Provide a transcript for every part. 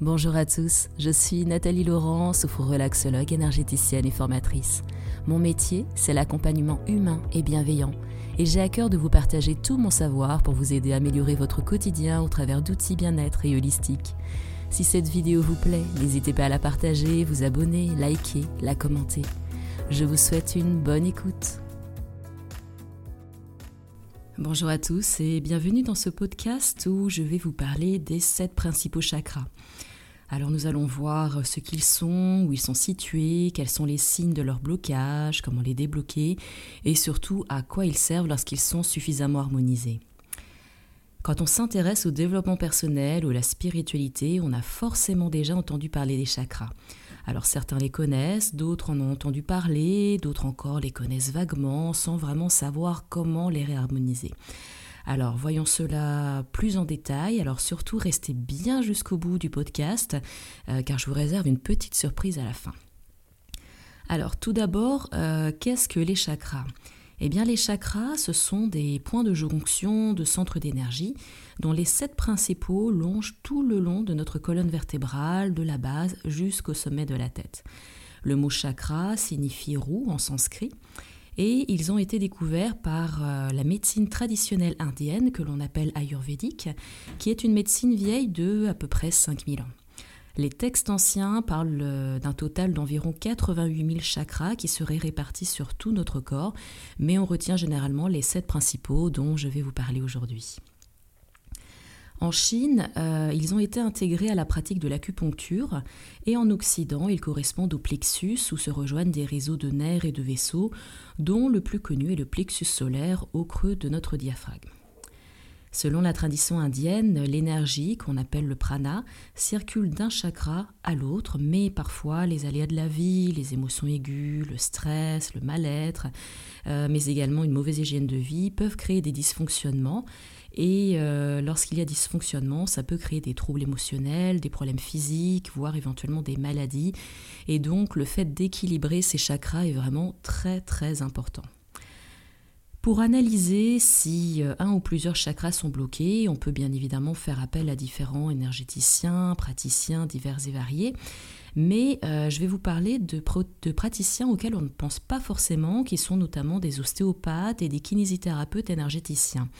Bonjour à tous, je suis Nathalie Laurent, sophro-relaxologue, énergéticienne et formatrice. Mon métier, c'est l'accompagnement humain et bienveillant, et j'ai à cœur de vous partager tout mon savoir pour vous aider à améliorer votre quotidien au travers d'outils bien-être et holistiques. Si cette vidéo vous plaît, n'hésitez pas à la partager, vous abonner, liker, la commenter. Je vous souhaite une bonne écoute. Bonjour à tous et bienvenue dans ce podcast où je vais vous parler des sept principaux chakras. Alors nous allons voir ce qu'ils sont, où ils sont situés, quels sont les signes de leur blocage, comment les débloquer et surtout à quoi ils servent lorsqu'ils sont suffisamment harmonisés. Quand on s'intéresse au développement personnel ou à la spiritualité, on a forcément déjà entendu parler des chakras. Alors certains les connaissent, d'autres en ont entendu parler, d'autres encore les connaissent vaguement sans vraiment savoir comment les réharmoniser. Alors voyons cela plus en détail. Alors surtout restez bien jusqu'au bout du podcast euh, car je vous réserve une petite surprise à la fin. Alors tout d'abord, euh, qu'est-ce que les chakras? Eh les chakras, ce sont des points de jonction de centres d'énergie dont les sept principaux longent tout le long de notre colonne vertébrale, de la base jusqu'au sommet de la tête. Le mot chakra signifie roue en sanskrit et ils ont été découverts par euh, la médecine traditionnelle indienne que l'on appelle ayurvédique, qui est une médecine vieille de à peu près 5000 ans. Les textes anciens parlent euh, d'un total d'environ 88 000 chakras qui seraient répartis sur tout notre corps, mais on retient généralement les sept principaux dont je vais vous parler aujourd'hui. En Chine, euh, ils ont été intégrés à la pratique de l'acupuncture et en Occident, ils correspondent au plexus où se rejoignent des réseaux de nerfs et de vaisseaux, dont le plus connu est le plexus solaire au creux de notre diaphragme. Selon la tradition indienne, l'énergie, qu'on appelle le prana, circule d'un chakra à l'autre, mais parfois les aléas de la vie, les émotions aiguës, le stress, le mal-être, euh, mais également une mauvaise hygiène de vie peuvent créer des dysfonctionnements. Et euh, lorsqu'il y a dysfonctionnement, ça peut créer des troubles émotionnels, des problèmes physiques, voire éventuellement des maladies. Et donc le fait d'équilibrer ces chakras est vraiment très très important. Pour analyser si euh, un ou plusieurs chakras sont bloqués, on peut bien évidemment faire appel à différents énergéticiens, praticiens divers et variés, mais euh, je vais vous parler de, de, praticiens auxquels on ne pense pas forcément, qui sont notamment des ostéopathes et des kinésithérapeutes énergéticiens.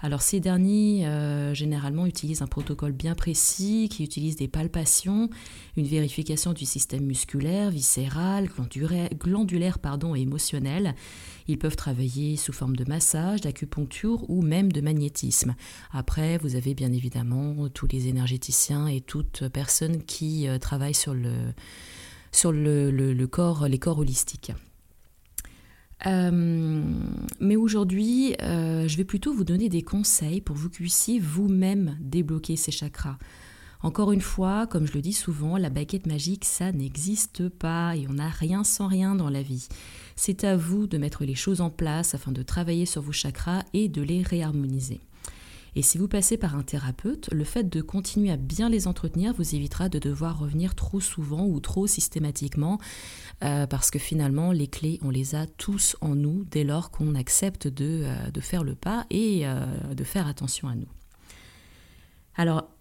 Alors ces derniers, euh, généralement, utilisent un protocole bien précis qui utilise des palpations, une vérification du système musculaire, viscéral, glandulaire, pardon, et émotionnel. Ils peuvent travailler sous forme de massage, d'acupuncture ou même de magnétisme. Après, vous avez bien évidemment tous les énergéticiens et toute personne qui euh, travaille sur les corps holistiques. Euh, mais aujourd'hui, euh, je vais plutôt vous donner des conseils pour que vous puissiez vous-même débloquer ces chakras. Encore une fois, comme je le dis souvent, la baguette magique, ça n'existe pas et on n'a rien sans rien dans la vie. C'est à vous de mettre les choses en place afin de travailler sur vos chakras et de les réharmoniser. Et si vous passez par un thérapeute, le fait de continuer à bien les entretenir vous évitera de devoir revenir trop souvent ou trop systématiquement, euh, parce que finalement, les clés, on les a tous en nous dès lors qu'on accepte de, euh, faire le pas et euh, de faire attention à nous.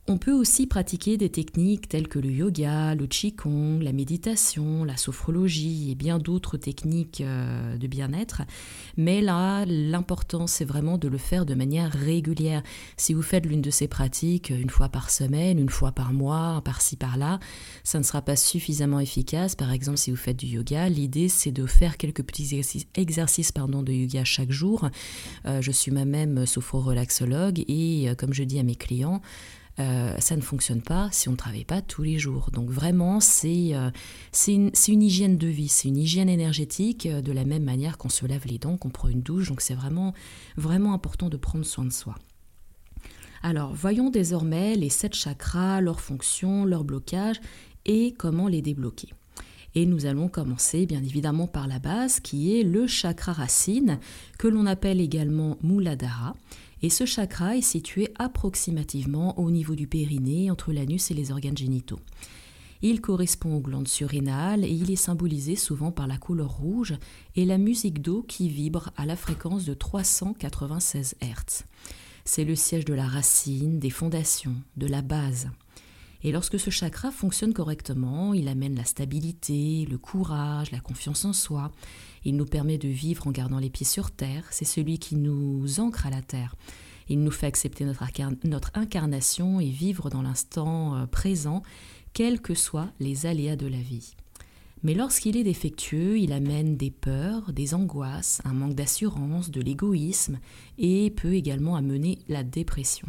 On peut aussi pratiquer des techniques telles que le yoga, le qigong, la méditation, la sophrologie et bien d'autres techniques euh, de bien-être. Mais là, l'important, c'est vraiment de le faire de manière régulière. Si vous faites l'une de ces pratiques une fois par semaine, une fois par mois, par-ci par-là, ça ne sera pas suffisamment efficace. Par exemple, si vous faites du yoga, l'idée, c'est de faire quelques petits exercices, de yoga chaque jour. Euh, je suis moi-même sophro-relaxologue et, euh, comme je dis à mes clients, euh, ça ne fonctionne pas si on ne travaille pas tous les jours. Donc vraiment, c'est euh, une, une, hygiène de vie, c'est une hygiène énergétique euh, de la même manière qu'on se lave les dents, qu'on prend une douche. Donc c'est vraiment, vraiment important de prendre soin de soi. Alors voyons désormais les sept chakras, leurs fonctions, leurs blocages et comment les débloquer. Et nous allons commencer bien évidemment par la base qui est le chakra racine que l'on appelle également Muladhara et ce chakra est situé approximativement au niveau du périnée, entre l'anus et les organes génitaux. Il correspond aux glandes surrénales et il est symbolisé souvent par la couleur rouge et la musique d'eau qui vibre à la fréquence de 396 Hz. C'est le siège de la racine, des fondations, de la base. Et lorsque ce chakra fonctionne correctement, il amène la stabilité, le courage, la confiance en soi. Il nous permet de vivre en gardant les pieds sur terre. C'est celui qui nous ancre à la terre. Il nous fait accepter notre, incarnation et vivre dans l'instant euh, présent, quels que soient les aléas de la vie. Mais lorsqu'il est défectueux, il amène des peurs, des angoisses, un manque d'assurance, de l'égoïsme et peut également amener la dépression.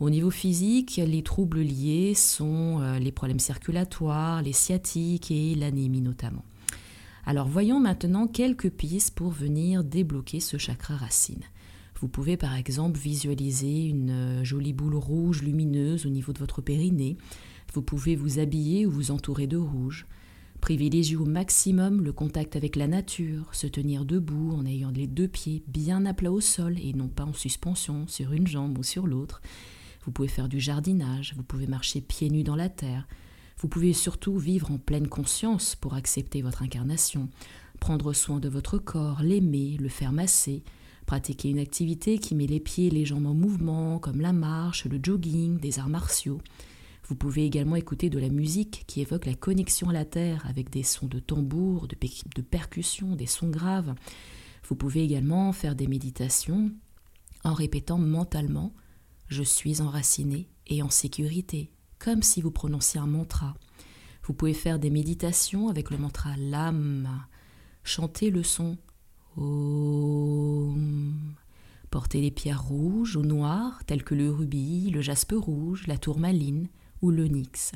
Au niveau physique, les troubles liés sont euh, les problèmes circulatoires, les sciatiques et l'anémie notamment. Alors voyons maintenant quelques pistes pour venir débloquer ce chakra racine. Vous pouvez par exemple visualiser une euh, jolie boule rouge lumineuse au niveau de votre périnée. Vous pouvez vous habiller ou vous entourer de rouge. Privilégiez au maximum le contact avec la nature, se tenir debout en ayant les deux pieds bien à plat au sol et non pas en suspension sur une jambe ou sur l'autre. Vous pouvez faire du jardinage, vous pouvez marcher pieds nus dans la terre. Vous pouvez surtout vivre en pleine conscience pour accepter votre incarnation, prendre soin de votre corps, l'aimer, le faire masser, pratiquer une activité qui met les pieds et les jambes en mouvement, comme la marche, le jogging, des arts martiaux. Vous pouvez également écouter de la musique qui évoque la connexion à la terre avec des sons de tambour, de, de percussion, des sons graves. Vous pouvez également faire des méditations en répétant mentalement Je suis enraciné et en sécurité, comme si vous prononciez un mantra. Vous pouvez faire des méditations avec le mantra LAM, chanter le son Om, porter les pierres rouges ou noires telles que le rubis, le jaspe rouge, la tourmaline, ou l'onyx.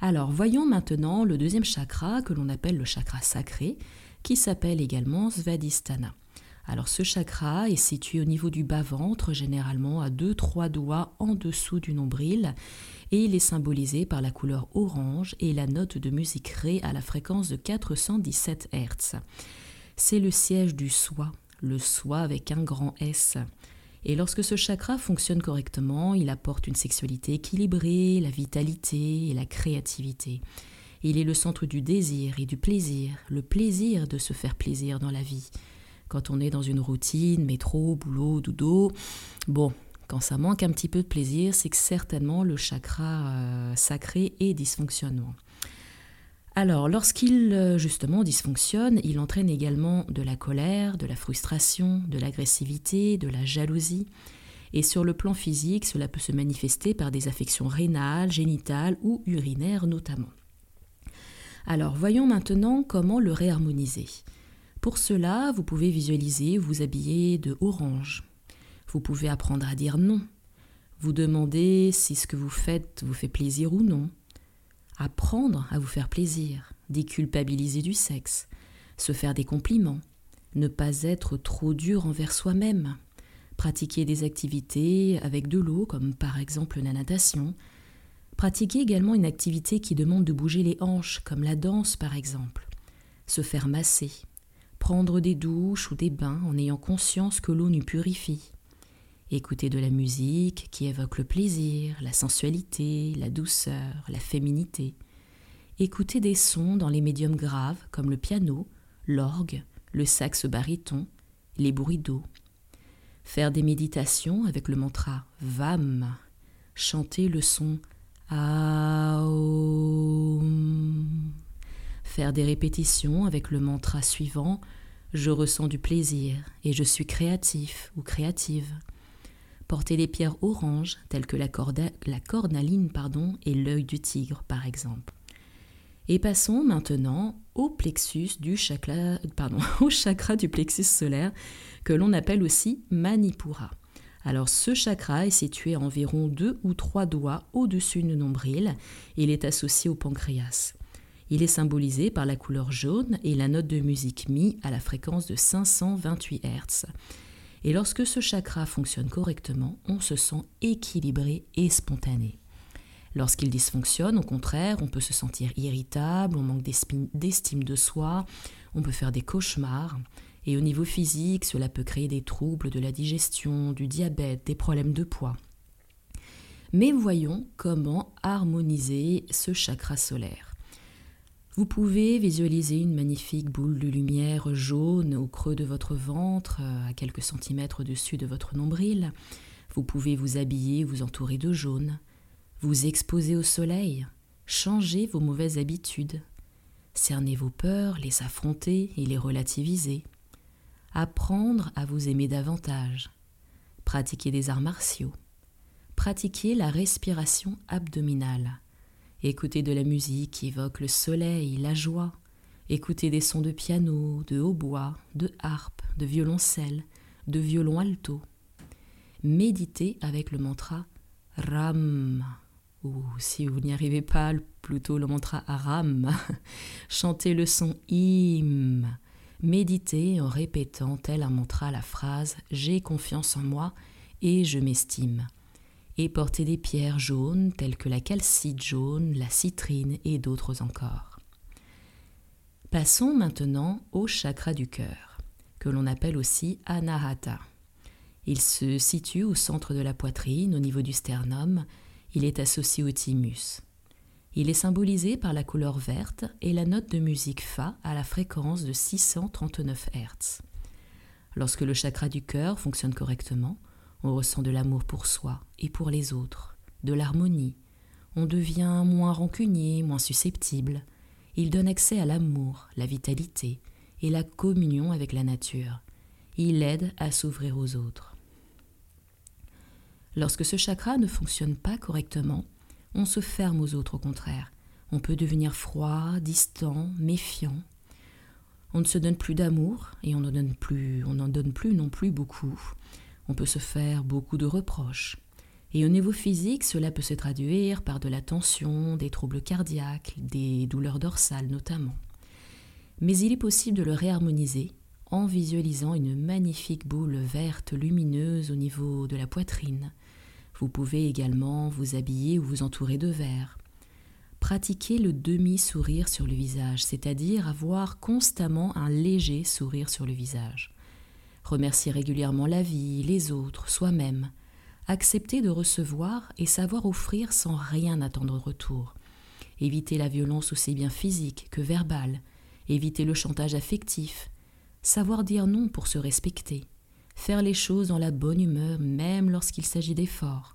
Alors voyons maintenant le deuxième chakra que l'on appelle le chakra sacré, qui s'appelle également Svadhisthana. Alors ce chakra est situé au niveau du bas-ventre, généralement à 2-3 doigts en dessous du nombril, et il est symbolisé par la couleur orange et la note de musique Ré à la fréquence de 417 Hz. C'est le siège du soi, le soi avec un grand S. Et lorsque ce chakra fonctionne correctement, il apporte une sexualité équilibrée, la vitalité et la créativité. Il est le centre du désir et du plaisir, le plaisir de se faire plaisir dans la vie. Quand on est dans une routine, métro, boulot, dodo, bon, quand ça manque un petit peu de plaisir, c'est que certainement le chakra euh, sacré est dysfonctionnement. Alors, lorsqu'il euh, justement dysfonctionne, il entraîne également de la colère, de la frustration, de l'agressivité, de la jalousie. Et sur le plan physique, cela peut se manifester par des affections rénales, génitales ou urinaires notamment. Alors, voyons maintenant comment le réharmoniser. Pour cela, vous pouvez visualiser vous habiller de orange. Vous pouvez apprendre à dire non. Vous demander si ce que vous faites vous fait plaisir ou non apprendre à vous faire plaisir, déculpabiliser du sexe, se faire des compliments, ne pas être trop dur envers soi-même, pratiquer des activités avec de l'eau comme par exemple la natation, pratiquer également une activité qui demande de bouger les hanches comme la danse par exemple, se faire masser, prendre des douches ou des bains en ayant conscience que l'eau nous purifie, Écouter de la musique qui évoque le plaisir, la sensualité, la douceur, la féminité. Écouter des sons dans les médiums graves comme le piano, l'orgue, le saxe baryton, les bruits d'eau. Faire des méditations avec le mantra VAM. Chanter le son AOM. Faire des répétitions avec le mantra suivant Je ressens du plaisir et je suis créatif ou créative porter des pierres oranges telles que la, cornaline pardon, et l'œil du tigre par exemple. Et passons maintenant au plexus du chakra, au chakra du plexus solaire que l'on appelle aussi Manipura. Alors ce chakra est situé à environ deux ou trois doigts au-dessus du nombril il est associé au pancréas. Il est symbolisé par la couleur jaune et la note de musique Mi à la fréquence de 528 Hz. Et lorsque ce chakra fonctionne correctement, on se sent équilibré et spontané. Lorsqu'il dysfonctionne, au contraire, on peut se sentir irritable, on manque d'estime de soi, on peut faire des cauchemars. Et au niveau physique, cela peut créer des troubles de la digestion, du diabète, des problèmes de poids. Mais voyons comment harmoniser ce chakra solaire. Vous pouvez visualiser une magnifique boule de lumière jaune au creux de votre ventre, euh, à quelques centimètres au-dessus de votre nombril. Vous pouvez vous habiller, vous entourer de jaune. vous exposer au soleil, changer vos mauvaises habitudes, cerner vos peurs, les affronter et les relativiser, apprendre à vous aimer davantage, pratiquer des arts martiaux, pratiquer la respiration abdominale, écouter de la musique qui évoque le soleil, la joie, écouter des sons de piano, de hautbois, de harpe, de violoncelle, de violon alto, méditer avec le mantra Ram. Ou si vous n'y arrivez pas, plutôt le mantra Aram, chantez le son Im, méditez en répétant tel un mantra la phrase J'ai confiance en moi et je m'estime, et portez des pierres jaunes telles que la calcite jaune, la citrine et d'autres encore. Passons maintenant au chakra du cœur, que l'on appelle aussi Anahata. Il se situe au centre de la poitrine, au niveau du sternum, il est associé au thymus. Il est symbolisé par la couleur verte et la note de musique Fa à la fréquence de 639 Hz. Lorsque le chakra du cœur fonctionne correctement, on ressent de l'amour pour soi et pour les autres, de l'harmonie. On devient moins rancunier, moins susceptible. Il donne accès à l'amour, la vitalité et la communion avec la nature. Il aide à s'ouvrir aux autres. Lorsque ce chakra ne fonctionne pas correctement, on se ferme aux autres au contraire. On peut devenir froid, distant, méfiant. On ne se donne plus d'amour et on n'en donne plus, on n'en donne plus non plus beaucoup. On peut se faire beaucoup de reproches. Et au niveau physique, cela peut se traduire par de la tension, des troubles cardiaques, des douleurs dorsales notamment. Mais il est possible de le réharmoniser en visualisant une magnifique boule verte lumineuse au niveau de la poitrine, vous pouvez également vous habiller ou vous entourer de verre. Pratiquez le demi-sourire sur le visage, c'est-à-dire avoir constamment un léger sourire sur le visage. Remerciez régulièrement la vie, les autres, soi-même. Acceptez de recevoir et savoir offrir sans rien attendre de retour. Évitez la violence aussi bien physique que verbale. Évitez le chantage affectif. Savoir dire non pour se respecter faire les choses dans la bonne humeur même lorsqu'il s'agit d'efforts,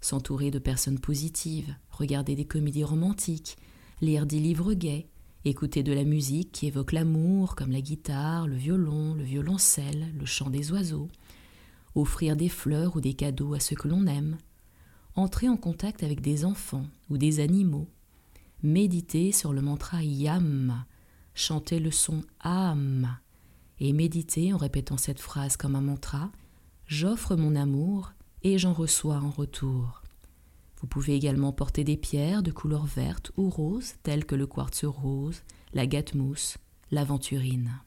s'entourer de personnes positives, regarder des comédies romantiques, lire des livres gais, écouter de la musique qui évoque l'amour comme la guitare, le violon, le violoncelle, le chant des oiseaux, offrir des fleurs ou des cadeaux à ceux que l'on aime, entrer en contact avec des enfants ou des animaux, méditer sur le mantra Yam, chanter le son Am, et méditez en répétant cette phrase comme un mantra. J'offre mon amour et j'en reçois en retour. Vous pouvez également porter des pierres de couleur verte ou rose, telles que le quartz rose, la mousse, l'aventurine.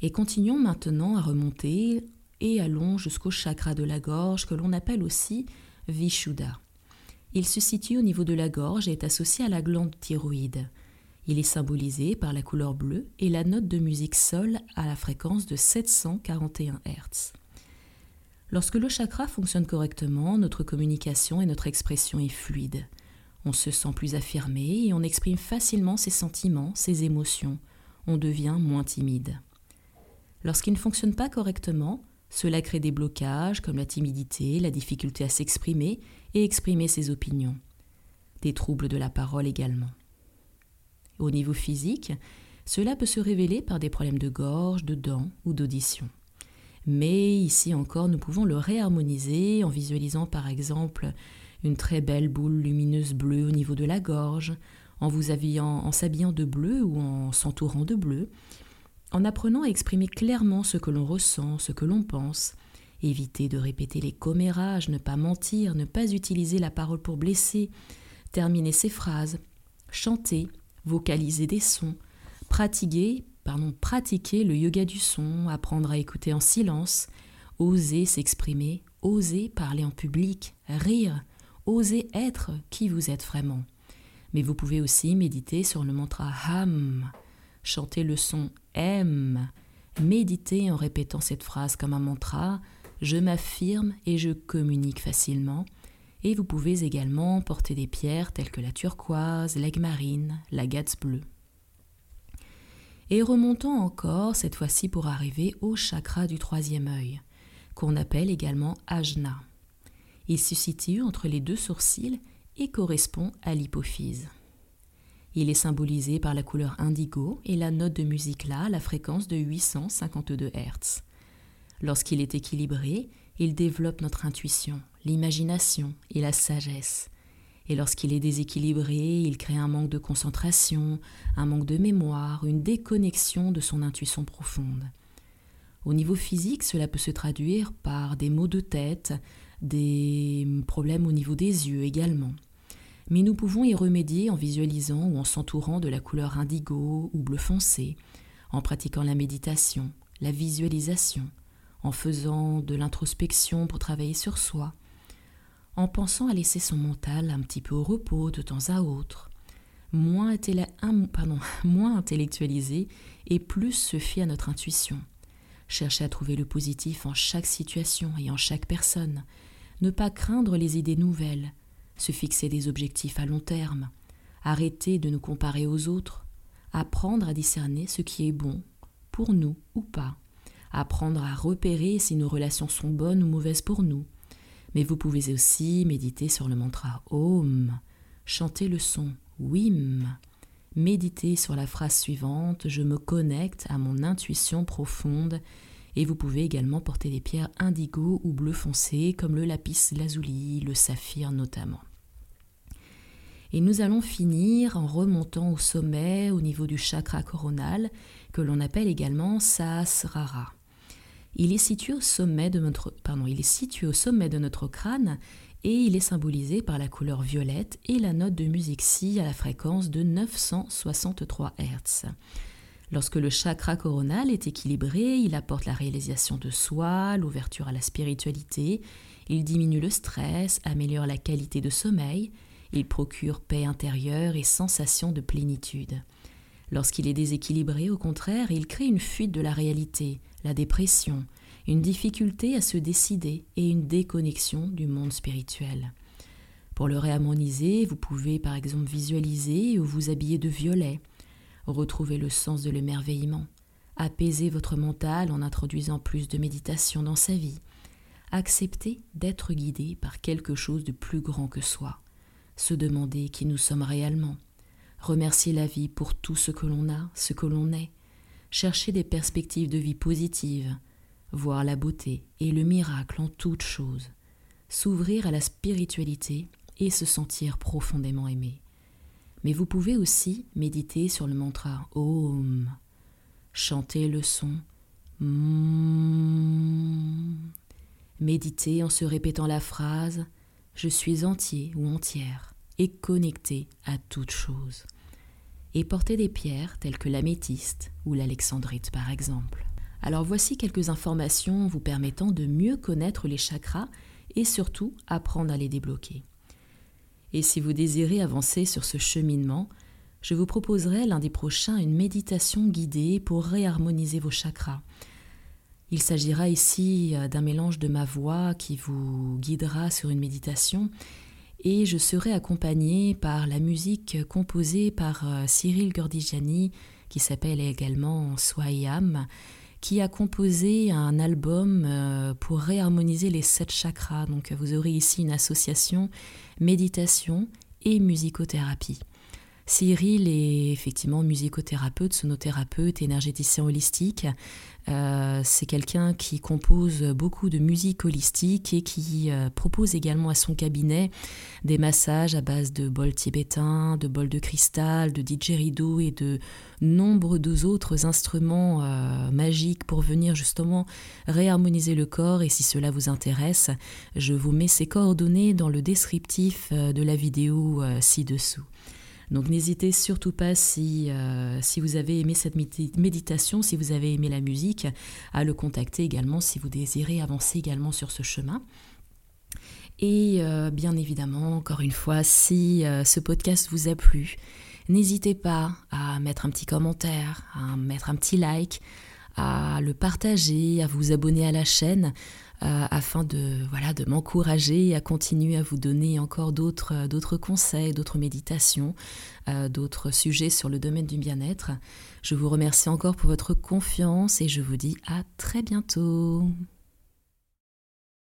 Et continuons maintenant à remonter et allons jusqu'au chakra de la gorge que l'on appelle aussi Vishuddha. Il se situe au niveau de la gorge et est associé à la glande thyroïde. Il est symbolisé par la couleur bleue et la note de musique Sol à la fréquence de 741 Hz. Lorsque le chakra fonctionne correctement, notre communication et notre expression est fluide. On se sent plus affirmé et on exprime facilement ses sentiments, ses émotions. On devient moins timide. Lorsqu'il ne fonctionne pas correctement, cela crée des blocages comme la timidité, la difficulté à s'exprimer et exprimer ses opinions. Des troubles de la parole également. Au niveau physique, cela peut se révéler par des problèmes de gorge, de dents ou d'audition. Mais ici encore, nous pouvons le réharmoniser en visualisant par exemple une très belle boule lumineuse bleue au niveau de la gorge, en vous habillant, en s'habillant de bleu ou en s'entourant de bleu, en apprenant à exprimer clairement ce que l'on ressent, ce que l'on pense. Éviter de répéter les commérages, ne pas mentir, ne pas utiliser la parole pour blesser, terminer ses phrases, chanter, vocaliser des sons, pratiquer, pardon, pratiquer le yoga du son, apprendre à écouter en silence, oser s'exprimer, oser parler en public, rire, oser être qui vous êtes vraiment. Mais vous pouvez aussi méditer sur le mantra Ham, chanter le son M, méditer en répétant cette phrase comme un mantra, je m'affirme et je communique facilement, et vous pouvez également porter des pierres telles que la turquoise, l'aigle marine, l'agate bleue. Et remontons encore, cette fois-ci pour arriver au chakra du troisième œil, qu'on appelle également ajna. Il se situe entre les deux sourcils et correspond à l'hypophyse. Il est symbolisé par la couleur indigo et la note de musique là, la fréquence de 852 Hz. Lorsqu'il est équilibré, il développe notre intuition, l'imagination et la sagesse. Et lorsqu'il est déséquilibré, il crée un manque de concentration, un manque de mémoire, une déconnexion de son intuition profonde. Au niveau physique, cela peut se traduire par des maux de tête, des problèmes au niveau des yeux également. Mais nous pouvons y remédier en visualisant ou en s'entourant de la couleur indigo ou bleu foncé, en pratiquant la méditation, la visualisation, en faisant de l'introspection pour travailler sur soi, en pensant à laisser son mental un petit peu au repos de temps à autre, moins, moins intellectualisé et plus se fier à notre intuition. Chercher à trouver le positif en chaque situation et en chaque personne, ne pas craindre les idées nouvelles, se fixer des objectifs à long terme, arrêter de nous comparer aux autres, apprendre à discerner ce qui est bon, pour nous ou pas, apprendre à repérer si nos relations sont bonnes ou mauvaises pour nous. Mais vous pouvez aussi méditer sur le mantra Om, chanter le son Wim, méditer sur la phrase suivante Je me connecte à mon intuition profonde et vous pouvez également porter des pierres indigo ou bleu foncé comme le lapis lazuli, le saphir notamment. Et nous allons finir en remontant au sommet au niveau du chakra coronal que l'on appelle également Sahasrara. Il est situé au sommet de notre, crâne et il est symbolisé par la couleur violette et la note de musique Si à la fréquence de 963 Hz. Lorsque le chakra coronal est équilibré, il apporte la réalisation de soi, l'ouverture à la spiritualité, il diminue le stress, améliore la qualité de sommeil, il procure paix intérieure et sensation de plénitude. Lorsqu'il est déséquilibré, au contraire, il crée une fuite de la réalité, la dépression, une difficulté à se décider et une déconnexion du monde spirituel. Pour le réharmoniser, vous pouvez par exemple visualiser ou vous habiller de violet, retrouver le sens de l'émerveillement, apaiser votre mental en introduisant plus de méditation dans sa vie, accepter d'être guidé par quelque chose de plus grand que soi, se demander qui nous sommes réellement, remercier la vie pour tout ce que l'on a, ce que l'on est, chercher des perspectives de vie positives, voir la beauté et le miracle en toutes choses, s'ouvrir à la spiritualité et se sentir profondément aimé. Mais vous pouvez aussi méditer sur le mantra Om, chanter le son mm. Méditer en se répétant la phrase Je suis entier ou entière et connecté à toute chose. Et porter des pierres telles que l'améthyste ou l'alexandrite par exemple. Alors voici quelques informations vous permettant de mieux connaître les chakras et surtout apprendre à les débloquer. Et si vous désirez avancer sur ce cheminement, je vous proposerai lundi prochain une méditation guidée pour réharmoniser vos chakras. Il s'agira ici euh, d'un mélange de ma voix qui vous guidera sur une méditation et je serai accompagnée par la musique composée par euh, Cyril Gordigiani qui s'appelle également Swayam qui a composé un album euh, pour réharmoniser les sept chakras. Donc vous aurez ici une association méditation et musicothérapie. Cyril est effectivement musicothérapeute, sonothérapeute, énergéticien holistique. Euh, c'est quelqu'un qui compose beaucoup de musique holistique et qui euh, propose également à son cabinet des massages à base de bols tibétains, de bols de cristal, de didgeridoo et de nombreux autres instruments euh, magiques pour venir justement réharmoniser le corps. Et si cela vous intéresse, je vous mets ses coordonnées dans le descriptif de la vidéo ci-dessous. Donc n'hésitez surtout pas si, euh, vous avez aimé cette méditation, si vous avez aimé la musique, à le contacter également si vous désirez avancer également sur ce chemin. Et euh, bien évidemment, encore une fois, si euh, ce podcast vous a plu, n'hésitez pas à mettre un petit commentaire, à mettre un petit like, à le partager, à vous abonner à la chaîne. Euh, afin de, voilà, de m'encourager à continuer à vous donner encore d'autres, euh, d'autres conseils, d'autres méditations, euh, d'autres sujets sur le domaine du bien-être. Je vous remercie encore pour votre confiance et je vous dis à très bientôt.